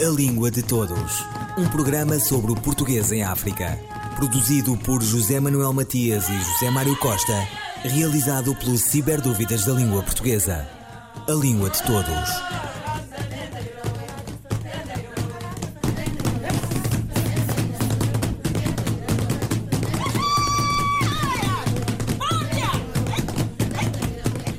A Língua de Todos. Um programa sobre o português em África. Produzido por José Manuel Matias e José Mário Costa. Realizado pelo Ciberdúvidas da Língua Portuguesa. A Língua de Todos.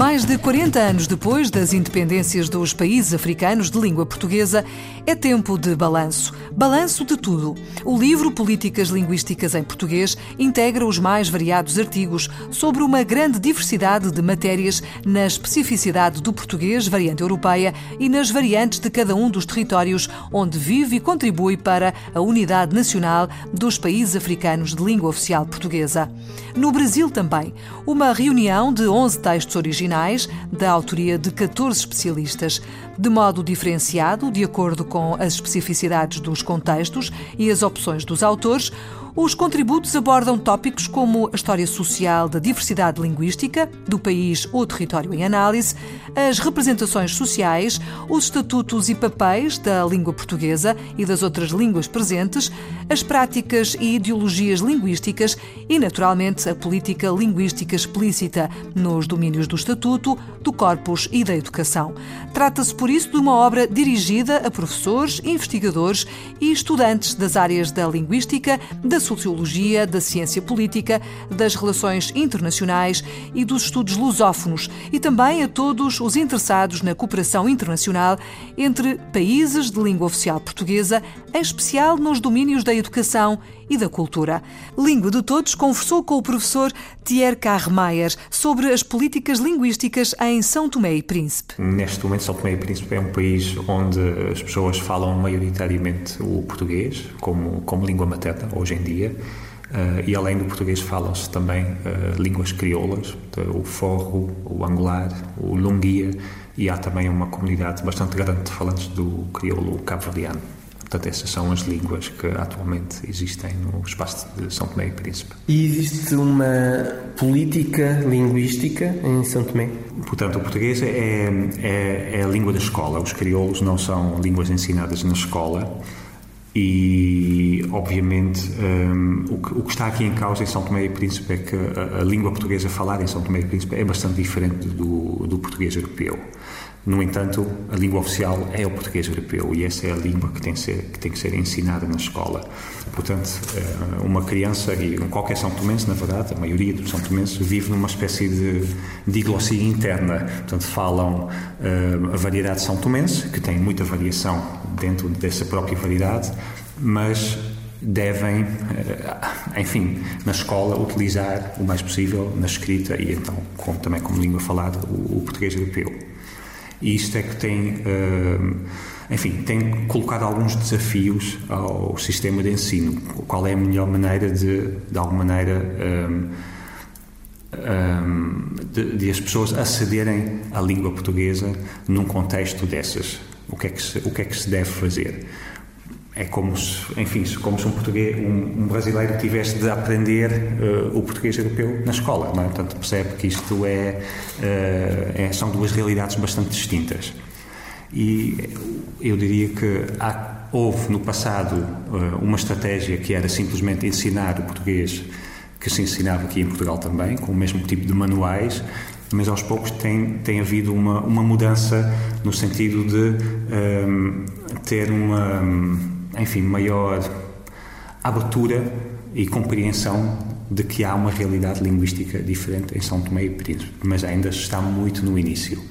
Mais de 40 anos depois das independências dos países africanos de língua portuguesa, é tempo de balanço. Balanço de tudo. O livro Políticas Linguísticas em Português integra os mais variados artigos sobre uma grande diversidade de matérias na especificidade do português, variante europeia, e nas variantes de cada um dos territórios onde vive e contribui para a unidade nacional dos países africanos de língua oficial portuguesa. No Brasil também, uma reunião de 11 textos originais, da autoria de 14 especialistas, de modo diferenciado, de acordo com as especificidades dos contextos e as opções dos autores, os contributos abordam tópicos como a história social da diversidade linguística do país ou território em análise, as representações sociais, os estatutos e papéis da língua portuguesa e das outras línguas presentes, as práticas e ideologias linguísticas e, naturalmente, a política linguística explícita nos domínios do estatuto, do corpus e da educação. Trata-se, por isso, de uma obra dirigida a professores, investigadores e estudantes das áreas da linguística, da sociologia, da ciência política, das relações internacionais e dos estudos lusófonos e também a todos os interessados na cooperação internacional entre países de língua oficial portuguesa, em especial nos domínios da educação e da cultura. Língua de Todos conversou com o professor Thierry Carremeyer sobre as políticas linguísticas em São Tomé e Príncipe. Neste momento, São Tomé e Príncipe é um país onde as pessoas falam maioritariamente o português como, como língua materna, hoje em dia. Uh, e além do português falam-se também uh, línguas crioulas, o forro, o angular, o lunguia e há também uma comunidade bastante grande de falantes do crioulo cabo-verdiano. Portanto, essas são as línguas que atualmente existem no espaço de São Tomé e Príncipe. E existe uma política linguística em São Tomé? Portanto, o português é, é, é a língua da escola. Os crioulos não são línguas ensinadas na escola. E, obviamente, um, o, que, o, que, está aqui em causa em São Tomé e Príncipe é que a, a língua portuguesa falada em São Tomé e Príncipe é bastante diferente do, do português europeu. No entanto, a língua oficial é o português europeu e essa é a língua que tem que ser, que tem que ser ensinada na escola. Portanto, eh, uma criança, e qualquer São Tomense, na verdade, a maioria dos São Tomenses, vive numa espécie de diglossia interna. Portanto, falam uh, a variedade São Tomense, que tem muita variação dentro dessa própria variedade, mas devem, eh, enfim, na escola, utilizar o mais possível na escrita e então também como língua falada o português europeu. E isto é que tem, uh, enfim, tem colocado alguns desafios ao sistema de ensino. Qual é a melhor maneira de, de alguma maneira, um, um, de, de, as pessoas acederem à língua portuguesa num contexto dessas? O que é que se, o que é que se deve fazer? É como se, enfim, como se um, português, um, um brasileiro tivesse de aprender uh, o português europeu na escola, não é? Portanto, percebe que isto é, uh, é, são duas realidades bastante distintas. E eu diria que há, houve no passado uh, uma estratégia que era simplesmente ensinar o português que se ensinava aqui em Portugal também, com o mesmo tipo de manuais, mas aos poucos tem, tem havido uma, uma mudança no sentido de um, ter uma enfim, maior abertura e compreensão de que há uma realidade linguística diferente em São Tomé e Príncipe, mas ainda está muito no início.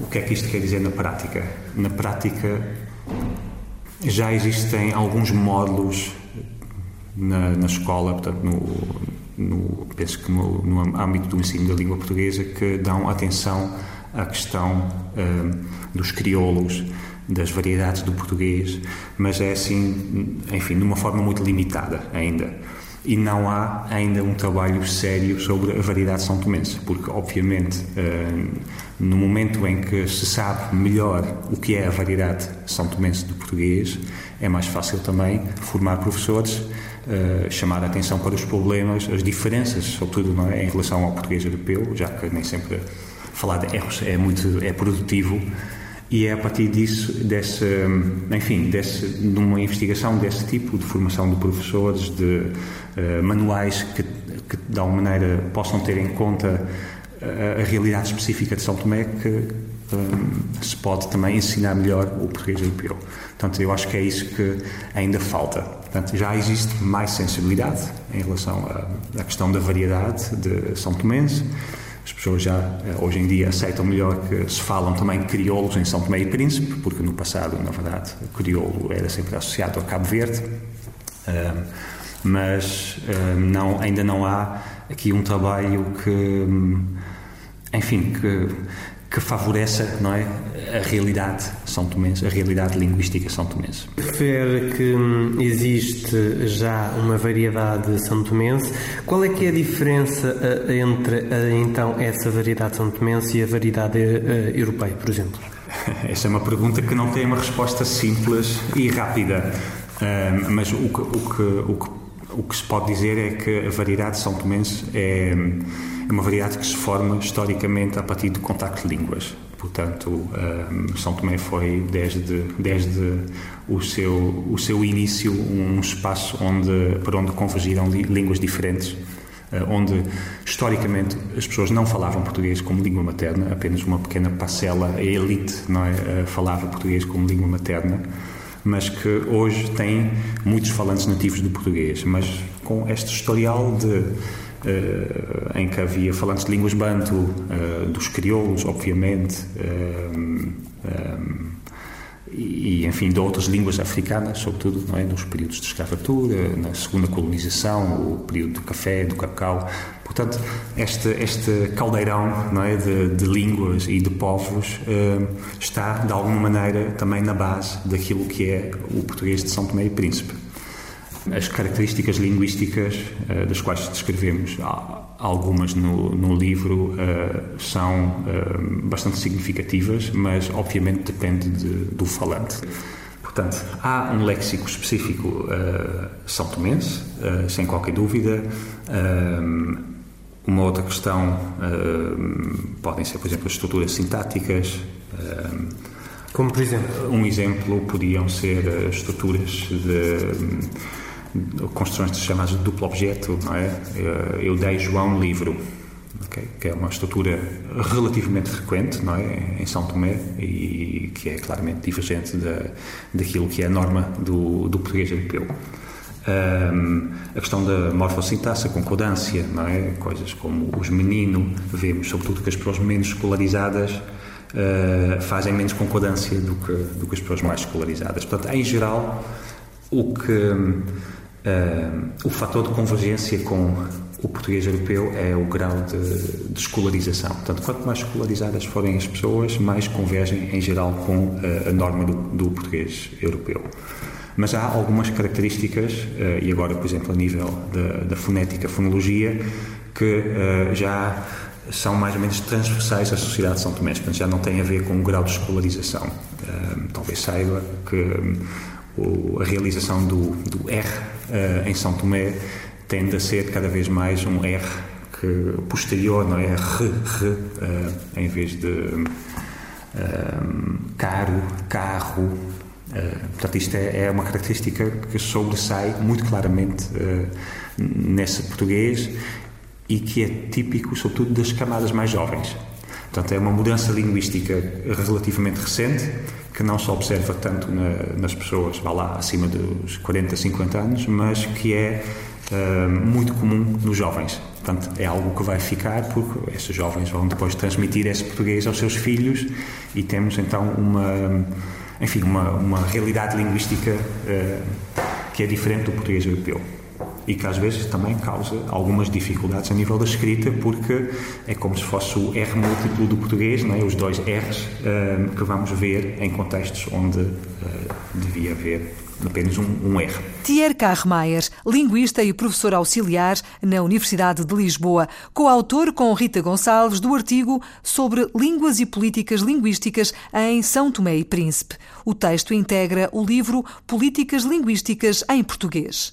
O que é que isto quer dizer na prática? Na prática, já existem alguns módulos na, na escola, portanto, no, no, penso que no, no, âmbito do ensino da língua portuguesa, que dão atenção à questão um, dos crioulos, das variedades do português, mas é assim, enfim, de uma forma muito limitada ainda. E não há ainda um trabalho sério sobre a variedade são tomense, porque, obviamente, eh, no momento em que se sabe melhor o que é a variedade são tomense do português, é mais fácil também formar professores, eh, chamar a atenção para os problemas, as diferenças, sobretudo não é, em relação ao português europeu, já que nem sempre falar de erros é muito é produtivo e é a partir disso, desse, enfim, desse, de uma investigação desse tipo, de formação de professores, de uh, manuais que, que de alguma maneira possam ter em conta a, a realidade específica de São Tomé, que um, se pode também ensinar melhor o português europeu. Portanto, eu acho que é isso que ainda falta. Portanto, já existe mais sensibilidade em relação à, à questão da variedade de São Tomense. As pessoas já eh, hoje em dia aceitam melhor que se falam também crioulos em São Tomé e Príncipe, porque no passado, na verdade, crioulo era sempre associado a Cabo Verde. Mas não, ainda não há aqui um trabalho que, enfim, que que favoreça não é, a realidade são tomense, a realidade linguística são tomense. Refere que hum, existe já uma variedade são tomense. Qual é que é a diferença eh, entre eh, então essa variedade são tomense e a variedade uh, europeia, por exemplo? Essa é uma pergunta que não tem uma resposta simples e rápida, uh, mas o que, o, que, o, que, o que se pode dizer é que a variedade são tomense é é uma variedade que se forma historicamente a partir do contacto de línguas. Portanto, um, São Tomé foi desde, desde o, seu, o seu início um espaço onde, para onde convergiram línguas diferentes, uh, onde historicamente as pessoas não falavam português como língua materna, apenas uma pequena parcela, a elite, não é, uh, falava português como língua materna mas que hoje tem muitos falantes nativos do português, mas com este historial de uh, em que havia falantes de línguas banto, uh, dos crioulos, obviamente, um, eh, e, enfim, de outras línguas africanas, sobretudo não é, nos períodos de escravatura, na segunda colonização, o período do café, do cacau. Portanto, este, este caldeirão não é, de, de línguas e de povos uh, está, de alguma maneira, também na base daquilo que é o português de São Tomé e Príncipe. As características linguísticas uh, das quais descrevemos algumas no, no livro uh, são uh, bastante significativas, mas obviamente depende de, do falante. Portanto, há um léxico específico uh, são tomense, sem qualquer dúvida. uma outra questão podem ser, por exemplo, as estruturas sintáticas. Como por exemplo? Um exemplo podiam ser as estruturas de construções chamadas de duplo objeto, não é? Eu dei João um livro, okay? que é uma estrutura relativamente frequente, não é? Em São Tomé e que é claramente divergente da, daquilo que é a norma do, do português europeu. Um, a questão da morfossintaxe, a concordância, não é? Coisas como os menino, vemos sobretudo que as pessoas menos escolarizadas uh, fazem menos concordância do que, do que as pessoas mais escolarizadas. Portanto, em geral, o que Uh, o fator de convergência com o português europeu é o grau de, de, escolarização. Portanto, quanto mais escolarizadas forem as pessoas, mais convergem em geral com uh, a norma do, do, português europeu. Mas há algumas características, uh, e agora, por exemplo, a nível da, da fonética, fonologia, que já são mais ou menos transversais à sociedade de São Tomé, portanto já não têm a ver com o grau de escolarização. talvez saiba que a realização do, do R uh, em São Tomé tende a ser cada vez mais um R que, posterior, não é? R, R, uh, em vez de uh, caro, carro. Portanto, isto é, é, uma característica que sobressai muito claramente nesse português e que é típico, sobretudo, das camadas mais jovens. Portanto, é uma mudança linguística relativamente recente que não se observa tanto na, nas pessoas, vá lá, acima dos 40, 50 anos, mas que é uh, muito comum nos jovens. Portanto, é algo que vai ficar porque esses jovens vão depois transmitir esse português aos seus filhos e temos então uma, enfim, uma, uma realidade linguística uh, que é diferente do português europeu e que às vezes também causa algumas dificuldades a nível da escrita, porque é como se fosse o R múltiplo do português, não é? os dois R's uh, que vamos ver em contextos onde uh, devia haver apenas um, um R. Thierry Carremaier, linguista e professor auxiliar na Universidade de Lisboa, coautor com Rita Gonçalves do artigo sobre línguas e políticas linguísticas em São Tomé e Príncipe. O texto integra o livro Políticas Linguísticas em Português.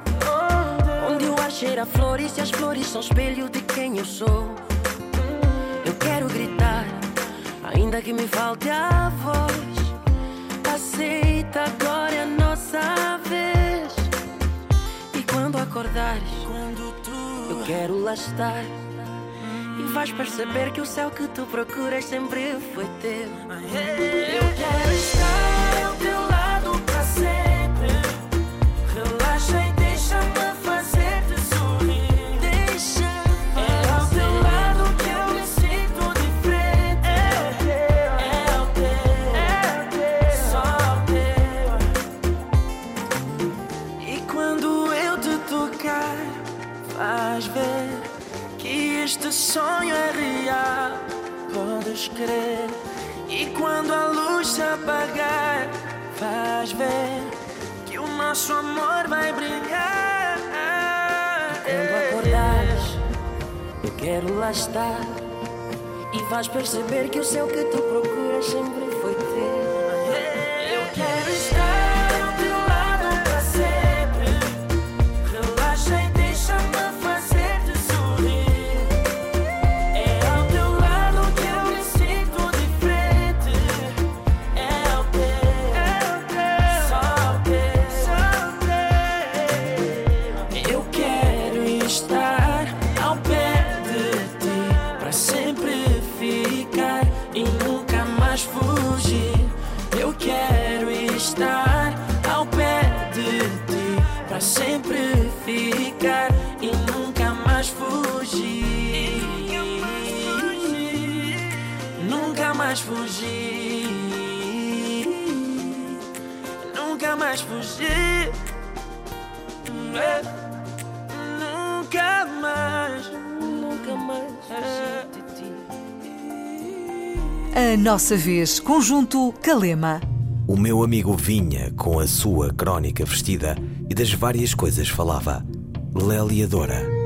Cheira flores e as flores são espelho de quem eu sou. Eu quero gritar, ainda que me falte a voz. Aceita, agora é a nossa vez. E quando acordares, eu quero lá estar. E vais perceber que o céu que tu procuras sempre foi teu. O nosso amor vai brilhar. Quando acordares, eu quero lá estar. E vais perceber que o céu que tu procuras sempre mais fugir. É. Nunca mais. Nunca mais fugir de ti. A nossa vez, conjunto Calema. O meu amigo vinha com a sua crónica vestida e das várias coisas falava. Lélia Dora.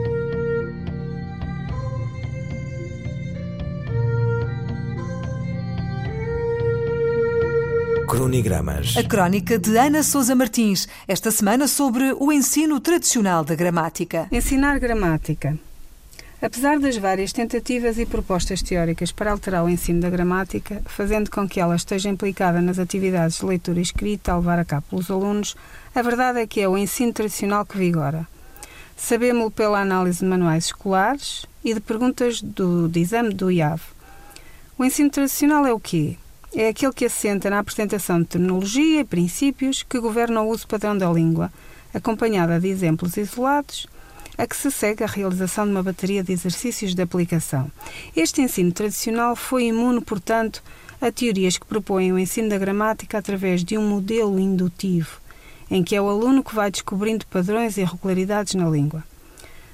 Cronigramas. A crónica de Ana Sousa Martins, esta semana sobre o ensino tradicional da gramática. Ensinar gramática. Apesar das várias tentativas e propostas teóricas para alterar o ensino da gramática, fazendo com que ela esteja implicada nas atividades de leitura e escrita a levar a cabo pelos alunos, a verdade é que é o ensino tradicional que vigora. Sabemos-lo pela análise de manuais escolares e de perguntas do, de exame do IAV. O ensino tradicional é o quê? É aquele que assenta na apresentação de terminologia e princípios que governam o uso padrão da língua, acompanhada de exemplos isolados, a que se segue a realização de uma bateria de exercícios de aplicação. Este ensino tradicional foi imune, portanto, a teorias que propõem o ensino da gramática através de um modelo indutivo, em que é o aluno que vai descobrindo padrões e regularidades na língua.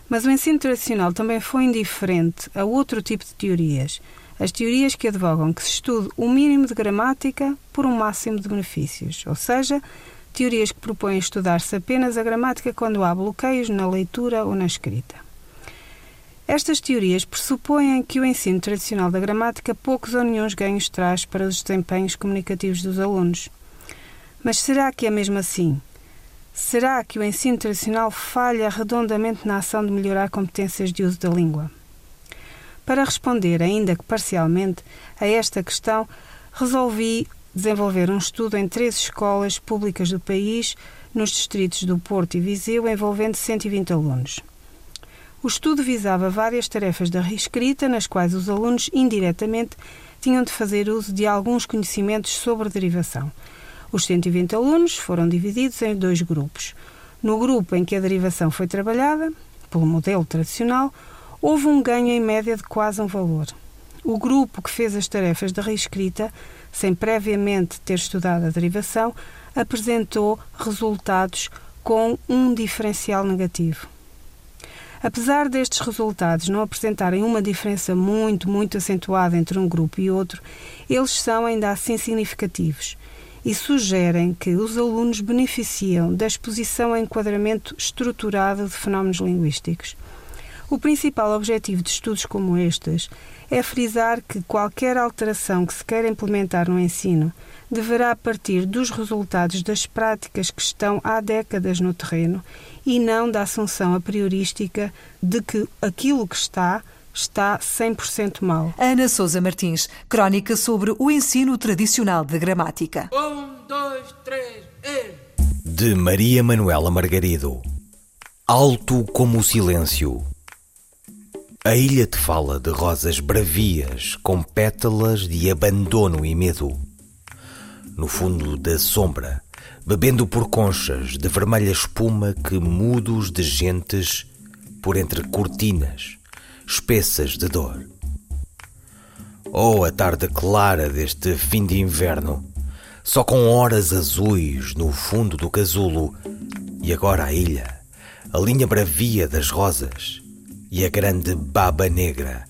Mas o ensino tradicional também foi indiferente a outro tipo de teorias, as teorias que advogam que se estude o mínimo de gramática por um máximo de benefícios, ou seja, teorias que propõem estudar-se apenas a gramática quando há bloqueios na leitura ou na escrita. Estas teorias pressupõem que o ensino tradicional da gramática poucos ou nenhums ganhos traz para os desempenhos comunicativos dos alunos. Mas será que é mesmo assim? Será que o ensino tradicional falha redondamente na ação de melhorar competências de uso da língua? Para responder, ainda que parcialmente, a esta questão, resolvi desenvolver um estudo em três escolas públicas do país, nos distritos do Porto e Viseu, envolvendo 120 alunos. O estudo visava várias tarefas da reescrita, nas quais os alunos, indiretamente, tinham de fazer uso de alguns conhecimentos sobre derivação. Os 120 alunos foram divididos em dois grupos. No grupo em que a derivação foi trabalhada, pelo modelo tradicional, houve um ganho em média de quase um valor. O grupo que fez as tarefas da reescrita, sem previamente ter estudado a derivação, apresentou resultados com um diferencial negativo. Apesar destes resultados não apresentarem uma diferença muito, muito acentuada entre um grupo e outro, eles são ainda assim significativos e sugerem que os alunos beneficiam da exposição a enquadramento estruturado de fenómenos linguísticos. O principal objetivo de estudos como estes é frisar que qualquer alteração que se queira implementar no ensino deverá partir dos resultados das práticas que estão há décadas no terreno e não da assunção a priorística de que aquilo que está está 100% mal. Ana Sousa Martins, crónica sobre o ensino tradicional de gramática. Um, dois, três, e... De Maria Manuela Margarido. Alto como o silêncio. A ilha te fala de rosas bravias com pétalas de abandono e medo. No fundo da sombra, bebendo por conchas de vermelha espuma que mudos de gentes por entre cortinas espessas de dor. Oh, a tarde clara deste fim de inverno, só com horas azuis no fundo do casulo, e agora a ilha, a linha bravia das rosas e a grande baba negra,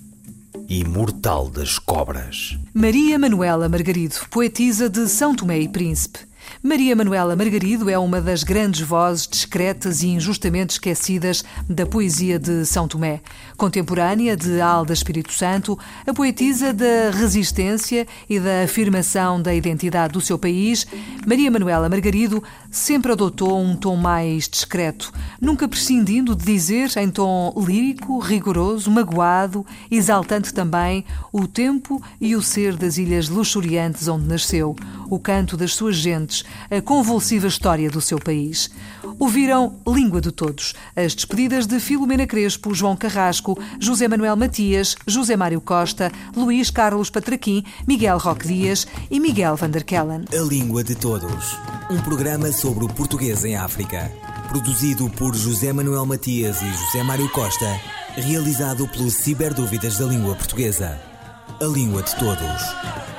imortal das cobras. Maria Manuela Margarido, poetisa de São Tomé e Príncipe. Maria Manuela Margarido é uma das grandes vozes discretas e injustamente esquecidas da poesia de São Tomé. Contemporânea de Alda Espírito Santo, a poetisa da resistência e da afirmação da identidade do seu país, Maria Manuela Margarido sempre adotou um tom mais discreto, nunca prescindindo de dizer em tom lírico, rigoroso, magoado, exaltante também o tempo e o ser das ilhas luxuriantes onde nasceu, o canto das suas gentes, a convulsiva história do seu país. Ouviram Língua de Todos, as despedidas de Filomena Crespo, João Carrasco, José Manuel Matias, José Mário Costa, Luís Carlos Patraquim, Miguel Roque Dias e Miguel Vanderkellen. A Língua de Todos, um programa sobre o português em África, produzido por José Manuel Matias e José Mário Costa, realizado pelo Ciberdúvidas da Língua Portuguesa. A Língua de Todos.